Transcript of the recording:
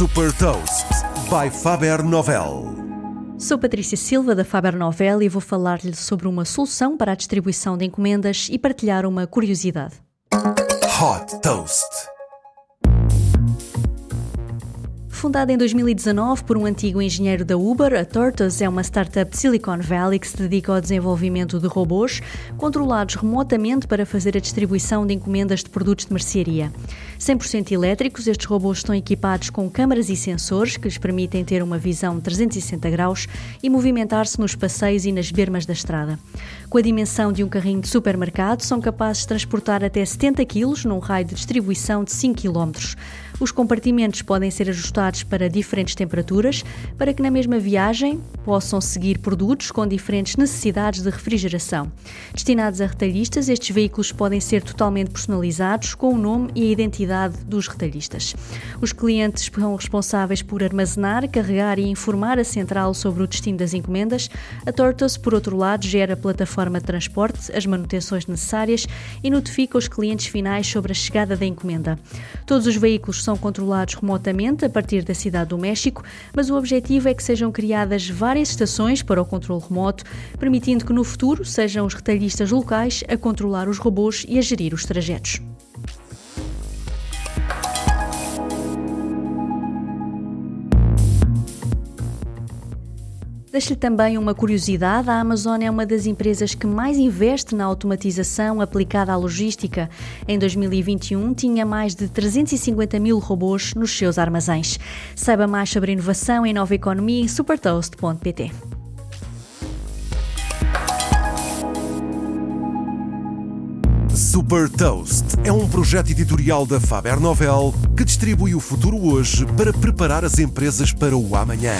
Super Toast by Faber Novel. Sou Patrícia Silva da Faber Novel e vou falar-lhe sobre uma solução para a distribuição de encomendas e partilhar uma curiosidade. Hot Toast. Fundada em 2019 por um antigo engenheiro da Uber, a Tortoise é uma startup de Silicon Valley que se dedica ao desenvolvimento de robôs controlados remotamente para fazer a distribuição de encomendas de produtos de mercearia. 100% elétricos, estes robôs estão equipados com câmaras e sensores que lhes permitem ter uma visão de 360 graus e movimentar-se nos passeios e nas bermas da estrada. Com a dimensão de um carrinho de supermercado, são capazes de transportar até 70 kg num raio de distribuição de 5 km. Os compartimentos podem ser ajustados para diferentes temperaturas, para que na mesma viagem possam seguir produtos com diferentes necessidades de refrigeração. Destinados a retalhistas, estes veículos podem ser totalmente personalizados com o nome e a identidade dos retalhistas. Os clientes são responsáveis por armazenar, carregar e informar a central sobre o destino das encomendas. A Tortoise, por outro lado, gera a plataforma de transporte, as manutenções necessárias e notifica os clientes finais sobre a chegada da encomenda. Todos os veículos são são controlados remotamente a partir da cidade do México, mas o objetivo é que sejam criadas várias estações para o controle remoto, permitindo que no futuro sejam os retalhistas locais a controlar os robôs e a gerir os trajetos. Deixo-lhe também uma curiosidade: a Amazon é uma das empresas que mais investe na automatização aplicada à logística. Em 2021, tinha mais de 350 mil robôs nos seus armazéns. Saiba mais sobre inovação em nova economia em supertoast.pt. Super Toast é um projeto editorial da Faber Novel que distribui o futuro hoje para preparar as empresas para o amanhã.